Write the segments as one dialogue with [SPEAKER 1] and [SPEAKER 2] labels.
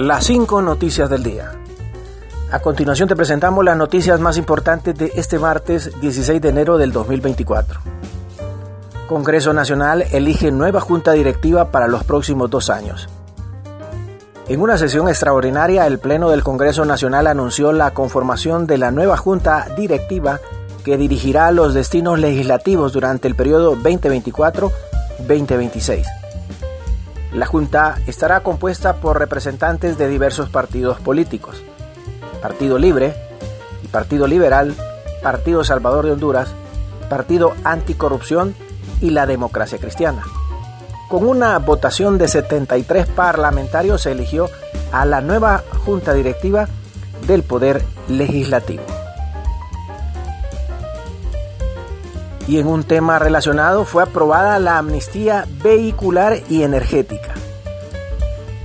[SPEAKER 1] Las cinco noticias del día. A continuación te presentamos las noticias más importantes de este martes 16 de enero del 2024. Congreso Nacional elige nueva junta directiva para los próximos dos años. En una sesión extraordinaria, el Pleno del Congreso Nacional anunció la conformación de la nueva junta directiva que dirigirá los destinos legislativos durante el periodo 2024-2026. La Junta estará compuesta por representantes de diversos partidos políticos. Partido Libre Partido Liberal, Partido Salvador de Honduras, Partido Anticorrupción y la Democracia Cristiana. Con una votación de 73 parlamentarios se eligió a la nueva Junta Directiva del Poder Legislativo. Y en un tema relacionado fue aprobada la amnistía vehicular y energética.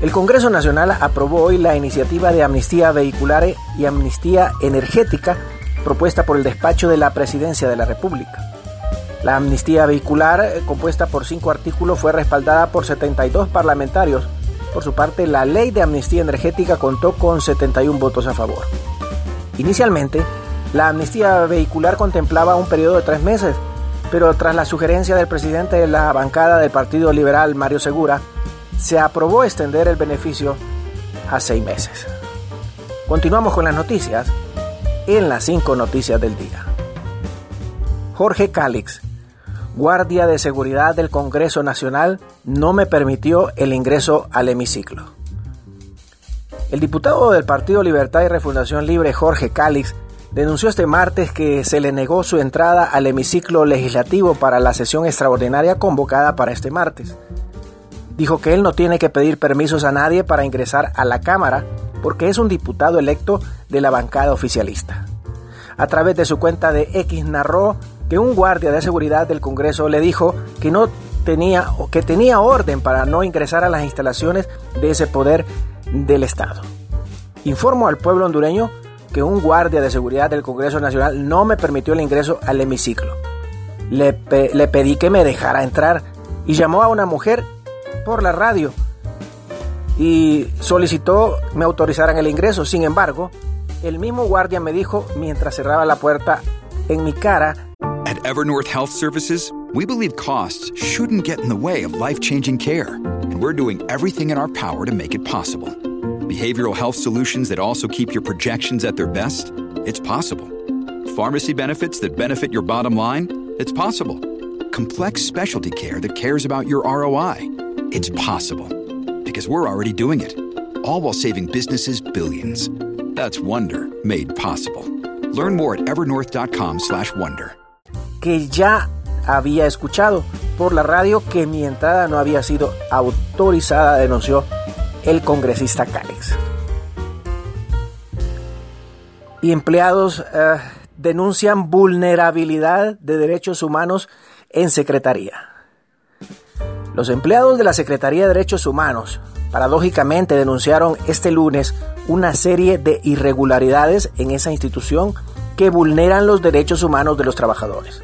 [SPEAKER 1] El Congreso Nacional aprobó hoy la iniciativa de amnistía vehicular y amnistía energética propuesta por el despacho de la Presidencia de la República. La amnistía vehicular, eh, compuesta por cinco artículos, fue respaldada por 72 parlamentarios. Por su parte, la ley de amnistía energética contó con 71 votos a favor. Inicialmente, la amnistía vehicular contemplaba un periodo de tres meses, pero tras la sugerencia del presidente de la bancada del Partido Liberal, Mario Segura, se aprobó extender el beneficio a seis meses. Continuamos con las noticias en las cinco noticias del día. Jorge Cálix, guardia de seguridad del Congreso Nacional, no me permitió el ingreso al hemiciclo. El diputado del Partido Libertad y Refundación Libre, Jorge Cálix, denunció este martes que se le negó su entrada al hemiciclo legislativo para la sesión extraordinaria convocada para este martes. Dijo que él no tiene que pedir permisos a nadie para ingresar a la Cámara porque es un diputado electo de la bancada oficialista. A través de su cuenta de X narró que un guardia de seguridad del Congreso le dijo que no tenía que tenía orden para no ingresar a las instalaciones de ese poder del Estado. Informo al pueblo hondureño que un guardia de seguridad del Congreso Nacional no me permitió el ingreso al hemiciclo. Le, le pedí que me dejara entrar y llamó a una mujer por la radio y solicitó me autorizaran el ingreso. Sin embargo, el mismo guardia me dijo mientras cerraba la puerta en mi cara.
[SPEAKER 2] At Evernorth Health Services, we believe costs shouldn't get in the way of life-changing care, and we're doing everything in our power to make it possible. Behavioral health solutions that also keep your projections at their best? It's possible. Pharmacy benefits that benefit your bottom line? It's possible. Complex specialty care that cares about your ROI? It's possible. Because we're already doing it. All while saving businesses billions. That's Wonder made possible. Learn more at evernorth.com/wonder.
[SPEAKER 1] Que ya había escuchado por la radio que mi entrada no había sido autorizada, denunció el congresista Cálex. Y empleados eh, denuncian vulnerabilidad de derechos humanos en Secretaría. Los empleados de la Secretaría de Derechos Humanos, paradójicamente, denunciaron este lunes una serie de irregularidades en esa institución que vulneran los derechos humanos de los trabajadores.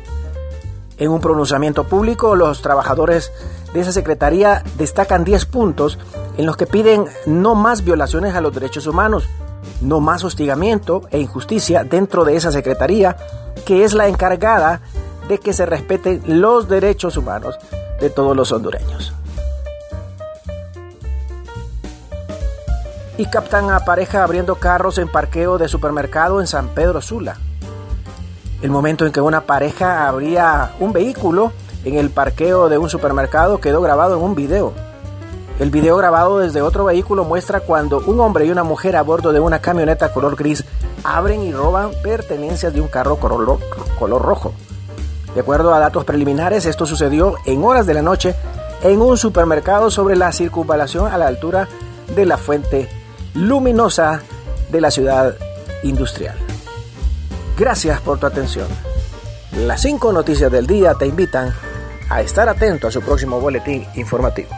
[SPEAKER 1] En un pronunciamiento público, los trabajadores de esa secretaría destacan 10 puntos en los que piden no más violaciones a los derechos humanos, no más hostigamiento e injusticia dentro de esa secretaría, que es la encargada de que se respeten los derechos humanos de todos los hondureños. Y captan a pareja abriendo carros en parqueo de supermercado en San Pedro Sula. El momento en que una pareja abría un vehículo en el parqueo de un supermercado quedó grabado en un video. El video grabado desde otro vehículo muestra cuando un hombre y una mujer a bordo de una camioneta color gris abren y roban pertenencias de un carro color, color rojo. De acuerdo a datos preliminares, esto sucedió en horas de la noche en un supermercado sobre la circunvalación a la altura de la fuente luminosa de la ciudad industrial. Gracias por tu atención. Las cinco noticias del día te invitan a estar atento a su próximo boletín informativo.